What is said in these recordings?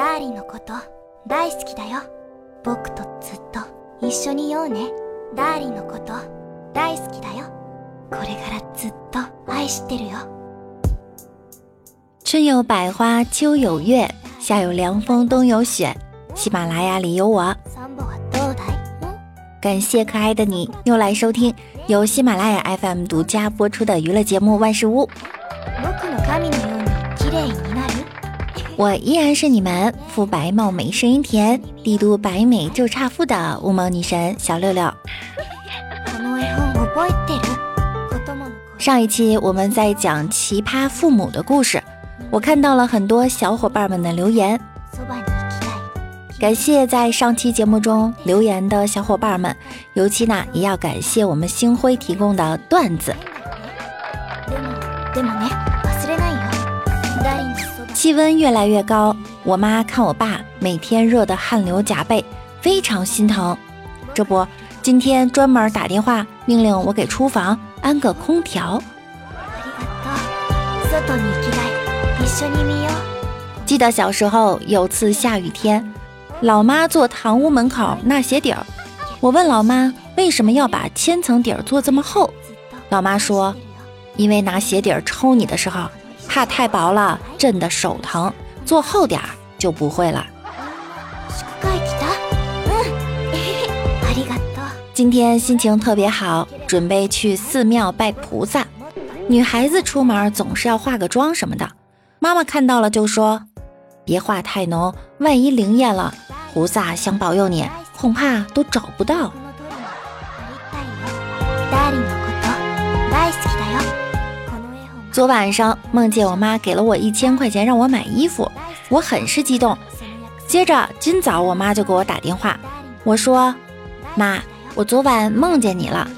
ダーリンのこと大好きだよ。僕とずっと一緒にいようね。ダーリンのこと大好きだよ。これからずっと愛してるよ。春有百花，秋有月，夏有凉风，冬有雪。喜马拉雅里有我，サンボはどうだい？ん？感谢可爱的你又来收听由喜马拉雅 FM 独家播出的娱乐节目《万事屋》，我依然是你们肤白貌美、声音甜、帝都白美就差富的乌蒙女神小六六。この絵本覚えてる子供の頃上一期我们在讲奇葩父母的故事，我看到了很多小伙伴们的留言，そばに行きたい。感谢在上期节目中留言的小伙伴们，尤其呢也要感谢我们星辉提供的段子。 气温越来越高，我妈看我爸每天热得汗流浃背，非常心疼。这不，今天专门打电话命令我给厨房安个空调。ありがとう。外に行きたい。一緒に見よう。记得小时候有次下雨天，老妈做堂屋门口纳鞋底儿，我问老妈为什么要把千层底儿做这么厚，ずっと老妈说，因为拿鞋底儿抽你的时候， 怕太薄了震得手疼，做厚点儿就不会了。しっかり来たうん。ありがとう。今天心情特别好，准备去寺庙拜菩萨。女孩子出门总是要化个妆什么的，妈妈看到了就说：“别化太浓，万一灵验了，菩萨想保佑你，恐怕都找不到 昨晚上梦见我妈给了我一千块钱让我买衣服，我很是激动。接着今早我妈就给我打电话，我说：“妈，我昨晚梦见你了，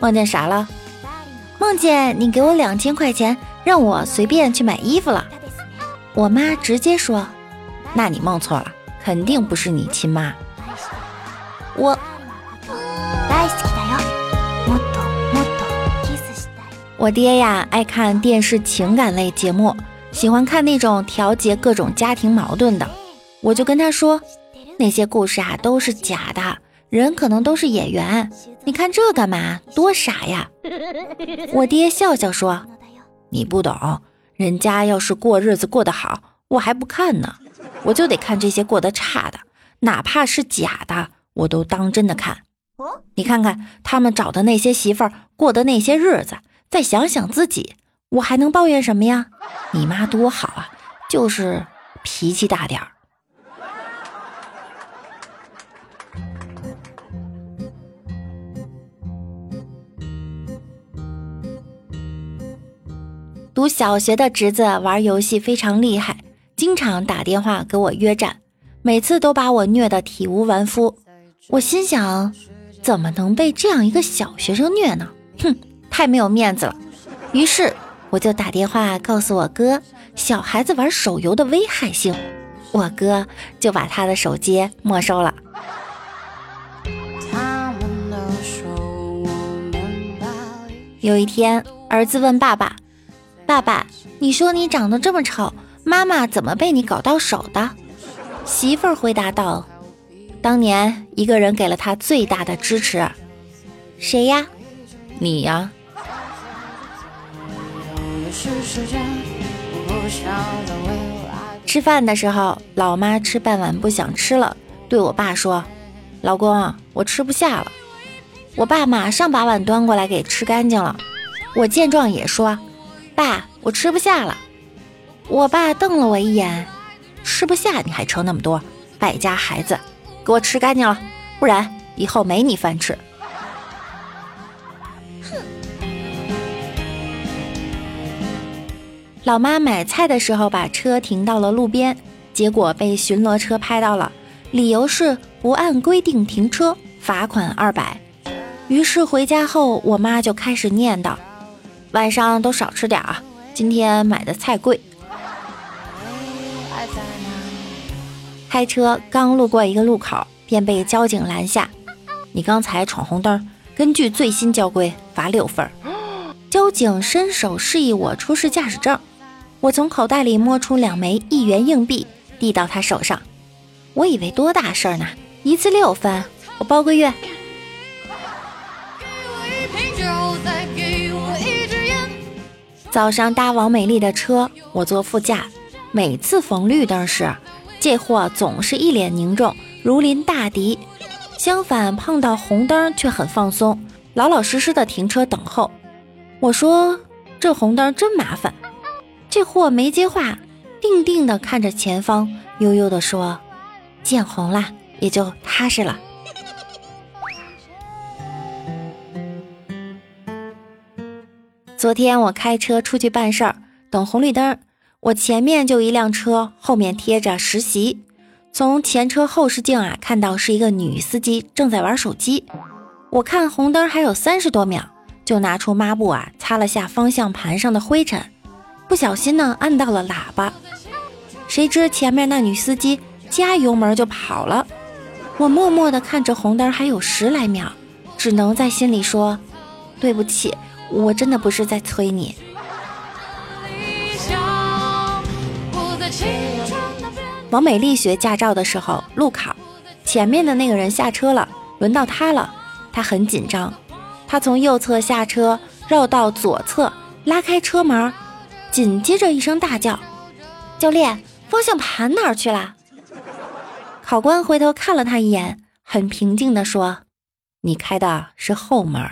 梦见啥了？梦见你给我两千块钱，让我随便去买衣服了。”我妈直接说：“那你梦错了，肯定不是你亲妈。”我我爹呀爱看电视情感类节目，喜欢看那种调节各种家庭矛盾的。我就跟他说，那些故事啊都是假的，人可能都是演员。你看这干嘛？多傻呀！我爹笑笑说のだよ。：“你不懂，人家要是过日子过得好，我还不看呢。我就得看这些过得差的，哪怕是假的，我都当真的看。哦你看看他们找的那些媳妇儿过的那些日子， 再想想自己，我还能抱怨什么呀？你妈多好啊，就是脾气大点儿。读小学的侄子玩游戏非常厉害，经常打电话给我约战，每次都把我虐得体无完肤。我心想，怎么能被这样一个小学生虐呢？哼，太没有面子了。于是我就打电话告诉我哥，小孩子玩手游的危害性。我哥就把他的手机没收了。有一天，儿子问爸爸：“爸爸，你说你长得这么丑，妈妈怎么被你搞到手的？”媳妇儿回答道：“当年一个人给了他最大的支持，谁呀？你呀。吃饭的时候，老妈吃半碗不想吃了，对我爸说：“老公，我吃不下了。”我爸马上把碗端过来给吃干净了。我见状也说：“爸，我吃不下了。”我爸瞪了我一眼：“吃不下你还盛那么多，败家孩子，给我吃干净了，不然以后没你饭吃。”老妈买菜的时候把车停到了路边，结果被巡逻车拍到了，理由是不按规定停车，罚款二百。于是回家后，我妈就开始念叨：“晚上都少吃点啊，今天买的菜贵。”开车刚路过一个路口，便被交警拦下。你刚才闯红灯，根据最新交规罚六分儿。交警伸手示意我出示驾驶证，我从口袋里摸出两枚一元硬币，递到他手上。我以为多大事儿呢，一次六分，我包个月。早上搭王美丽的车，我坐副驾。每次逢绿灯时，这货总是一脸凝重，如临大敌。相反，碰到红灯却很放松，老老实实的停车等候。我说：“这红灯真麻烦。”这货没接话，定定的看着前方，悠悠的说：“见红了，也就踏实了。”昨天我开车出去办事儿，等红绿灯，我前面就一辆车，后面贴着实习。从前车后视镜啊，看到是一个女司机正在玩手机。我看红灯还有三十多秒，就拿出抹布啊，擦了下方向盘上的灰尘，不小心呢按到了喇叭。谁知前面那女司机加油门就跑了。我默默地看着红灯还有十来秒，只能在心里说：“对不起。”我真的不是在催你。王美丽学驾照的时候，路考前面的那个人下车了，轮到她了，她很紧张。她从右侧下车，绕到左侧，拉开车门，紧接着一声大叫：“教练，方向盘哪儿去了？”考官回头看了他一眼，很平静地说：“你开的是后门。”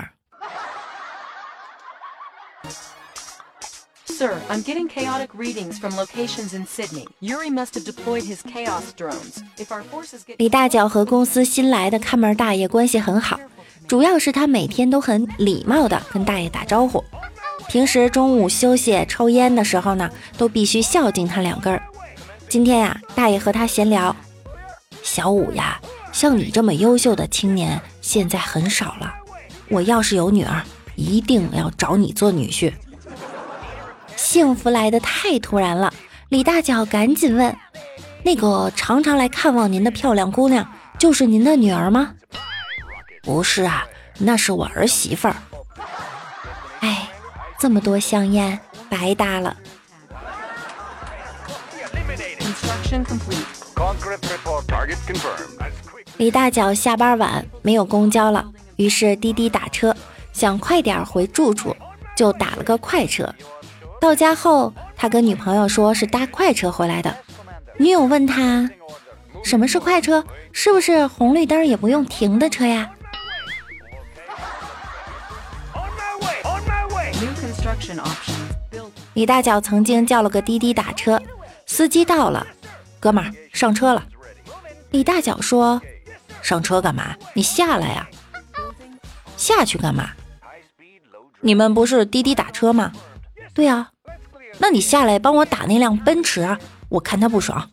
Sir, I'm getting chaotic readings from locations in Sydney. Yuri must have deployed his chaos drones. If our forces get 李大脚和公司新来的看门大爷关系很好，主要是他每天都很礼貌的跟大爷打招呼。平时中午休息抽烟的时候呢，都必须孝敬他两根儿。今天呀，大爷和他闲聊，小五呀，像你这么优秀的青年现在很少了。我要是有女儿，一定要找你做女婿。幸福来的太突然了，李大脚赶紧问：“那个常常来看望您的漂亮姑娘，就是您的女儿吗？”“不是啊，那是我儿媳妇儿。”“，这么多香烟白搭了。”李大脚下班晚，没有公交了，于是滴滴打车，想快点回住处，就打了个快车。到家后，他跟女朋友说是搭快车回来的。女友问他：“什么是快车？是不是红绿灯也不用停的车呀？”李大脚曾经叫了个滴滴打车，司机到了，哥们儿上车了。李大脚说：“上车干嘛？你下来呀。下去干嘛？你们不是滴滴打车吗？对啊，那你下来帮我打那辆奔驰，我看他不爽。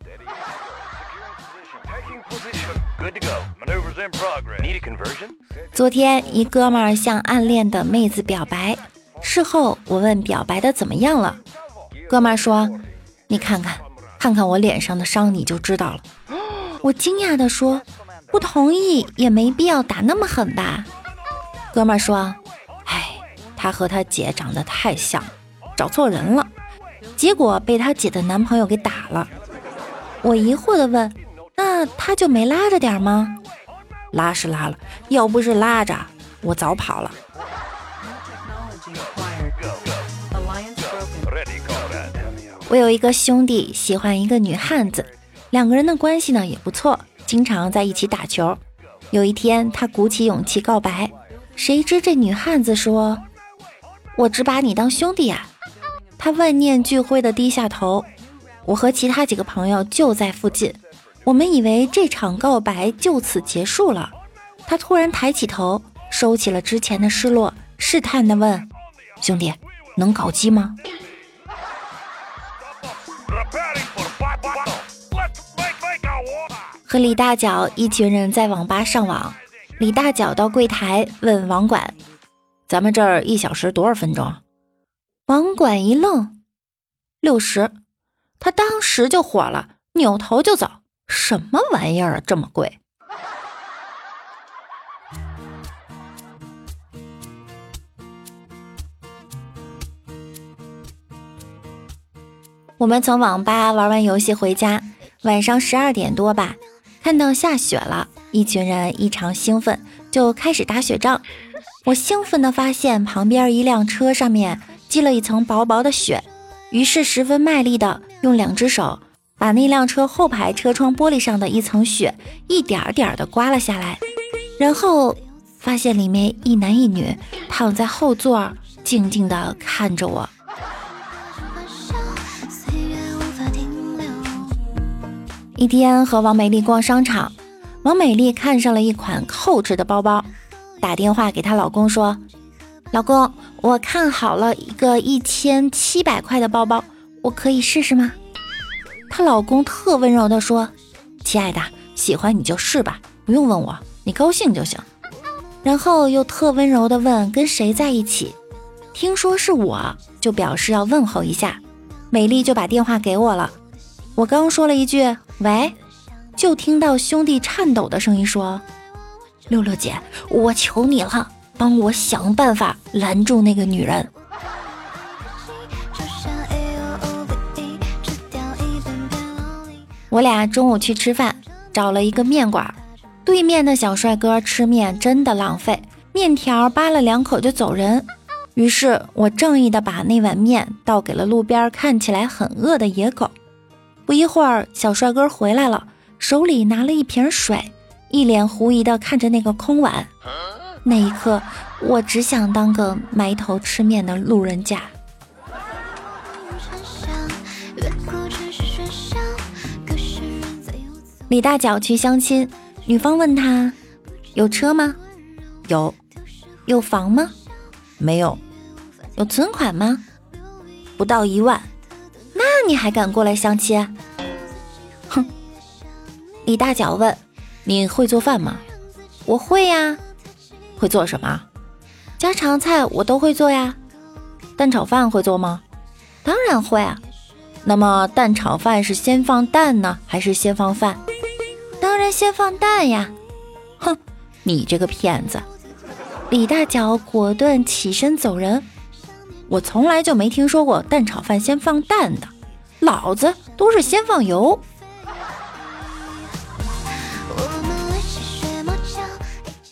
昨天一哥们儿向暗恋的妹子表白，事后我问表白的怎么样了，哥们儿说：“你看看，看看我脸上的伤，你就知道了。”我惊讶地说：“不同意也没必要打那么狠吧？”哥们儿说：“哎，他和他姐长得太像，找错人了，结果被他姐的男朋友给打了。”我疑惑地问：“那他就没拉着点吗？”拉是拉了，要不是拉着，我早跑了。我有一个兄弟喜欢一个女汉子，两个人的关系呢也不错，经常在一起打球。有一天，他鼓起勇气告白，谁知这女汉子说：“我只把你当兄弟呀、他万念俱灰的低下头。我和其他几个朋友就在附近，我们以为这场告白就此结束了。他突然抬起头，收起了之前的失落，试探地问：“兄弟，能搞基吗？”和李大脚一群人在网吧上网，李大脚到柜台问网管：“咱们这儿一小时多少分钟？”网管一愣：“六十。”他当时就火了，扭头就走：“什么玩意儿啊，这么贵？”我们从网吧玩完游戏回家，晚上十二点多吧，看到下雪了，一群人异常兴奋，就开始打雪仗。我兴奋地发现旁边一辆车上面积了一层薄薄的雪，于是十分卖力地用两只手把那辆车后排车窗玻璃上的一层雪一点点地刮了下来，然后发现里面一男一女躺在后座，静静地看着我。一天和王美丽逛商场，王美丽看上了一款厚实的包包。打电话给她老公说：“老公，我看好了一个一千七百块的包包，我可以试试吗？”她老公特温柔的说：“亲爱的，喜欢你就试吧，不用问我，你高兴就行。”然后又特温柔的问：“跟谁在一起？”听说是我，就表示要问候一下。美丽就把电话给我了。我刚说了一句“喂”，就听到兄弟颤抖的声音说。六六姐，我求你了，帮我想办法拦住那个女人。我俩中午去吃饭，找了一个面馆。对面的小帅哥吃面真的浪费，面条扒了两口就走人。于是我正义的把那碗面倒给了路边看起来很饿的野狗。不一会儿，小帅哥回来了，手里拿了一瓶水。一脸狐疑的看着那个空碗，那一刻，我只想当个埋头吃面的路人甲。李大脚去相亲，女方问他：“有车吗？有。有房吗？没有。有存款吗？不到一万。你还敢过来相亲？”哼。李大脚问。你会做饭吗？我会呀。会做什么？家常菜我都会做呀。蛋炒饭会做吗？当然会啊。那么蛋炒饭是先放蛋呢，还是先放饭？当然先放蛋呀。哼，你这个骗子！李大脚果断起身走人。我从来就没听说过蛋炒饭先放蛋的，老子都是先放油。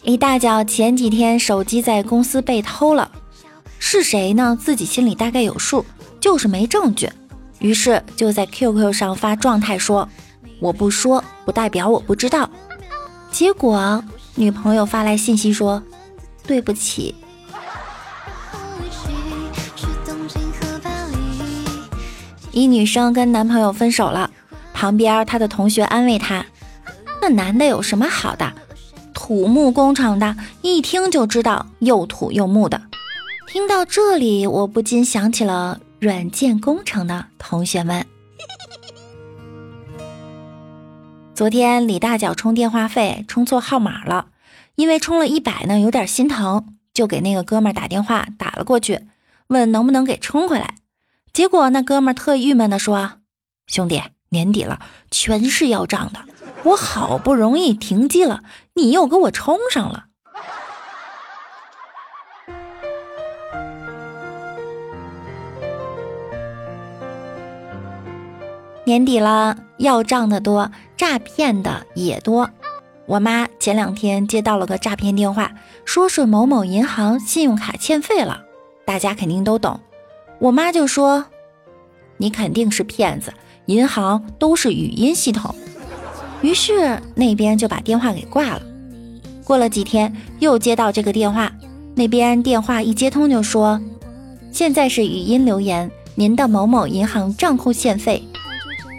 李大脚前几天手机在公司被偷了，是谁呢？自己心里大概有数，就是没证据，于是就在 QQ 上发状态说：“我不说，不代表我不知道。”结果女朋友发来信息说：“对不起。”一女生跟男朋友分手了，旁边她的同学安慰她：“那男的有什么好的？”土木工程的，一听就知道又土又木的。听到这里，我不禁想起了软件工程的同学们。昨天李大脚充电话费充错号码了，因为充了一百呢，有点心疼，就给那个哥们儿打电话打了过去，问能不能给充回来。结果那哥们儿特郁闷的说：“兄弟，年底了，全是要账的。”我好不容易停机了，你又给我充上了。年底了，要账的多，诈骗的也多。我妈前两天接到了个诈骗电话，说是某某银行信用卡欠费了，大家肯定都懂。我妈就说：“你肯定是骗子，银行都是语音系统。”于是那边就把电话给挂了。过了几天，又接到这个电话，那边电话一接通就说：“现在是语音留言，您的某某银行账户欠费，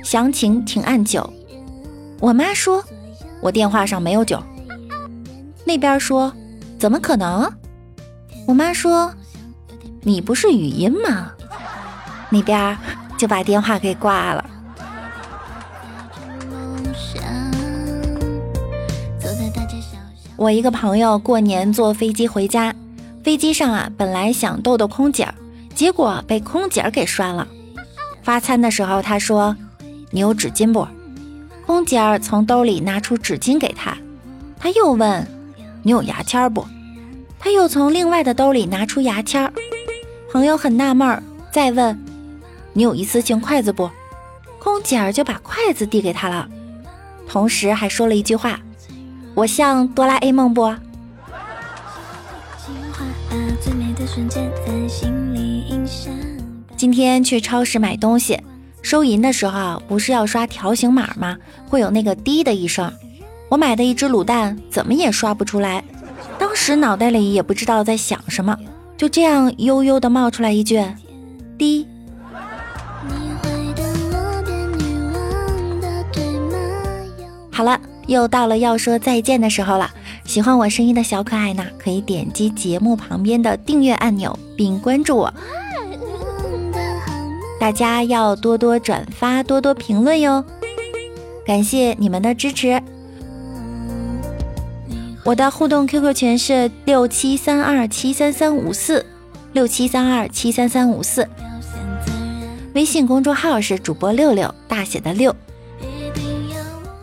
详情请按九。”我妈说：“我电话上没有九。”那边说：“怎么可能？”我妈说：“你不是语音吗？”那边就把电话给挂了。我一个朋友过年坐飞机回家，飞机上啊，本来想逗逗空姐儿，结果被空姐儿给拴了。发餐的时候，他说：“你有纸巾不？”空姐儿从兜里拿出纸巾给他。他又问：“你有牙签不？”他又从另外的兜里拿出牙签。朋友很纳闷儿，再问：“你有一次性筷子不？”空姐儿就把筷子递给他了，同时还说了一句话：“我像哆啦 A 梦不？”今天去超市买东西，收银的时候，不是要刷条形码吗？会有那个滴的一声。我买的一只卤蛋怎么也刷不出来，当时脑袋里也不知道在想什么，就这样悠悠的冒出来一句“滴”。好了，又到了要说再见的时候了。喜欢我声音的小可爱呢，可以点击节目旁边的订阅按钮并关注我。大家要多多转发，多多评论哟，感谢你们的支持。我的互动 QQ 群是六七三二七三三五四，六七三二七三三五四。微信公众号是主播六六大写的六。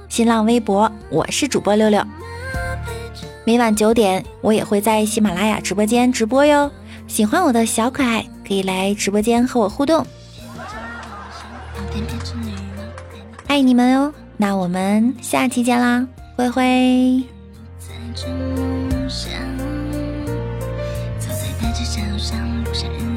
新浪微博我是主播六六。每晚九点我也会在喜马拉雅直播间直播哟。喜欢我的小可爱可以来直播间和我互动。爱你们哦，那我们下期见啦，灰灰。着梦想走在大街小巷落下人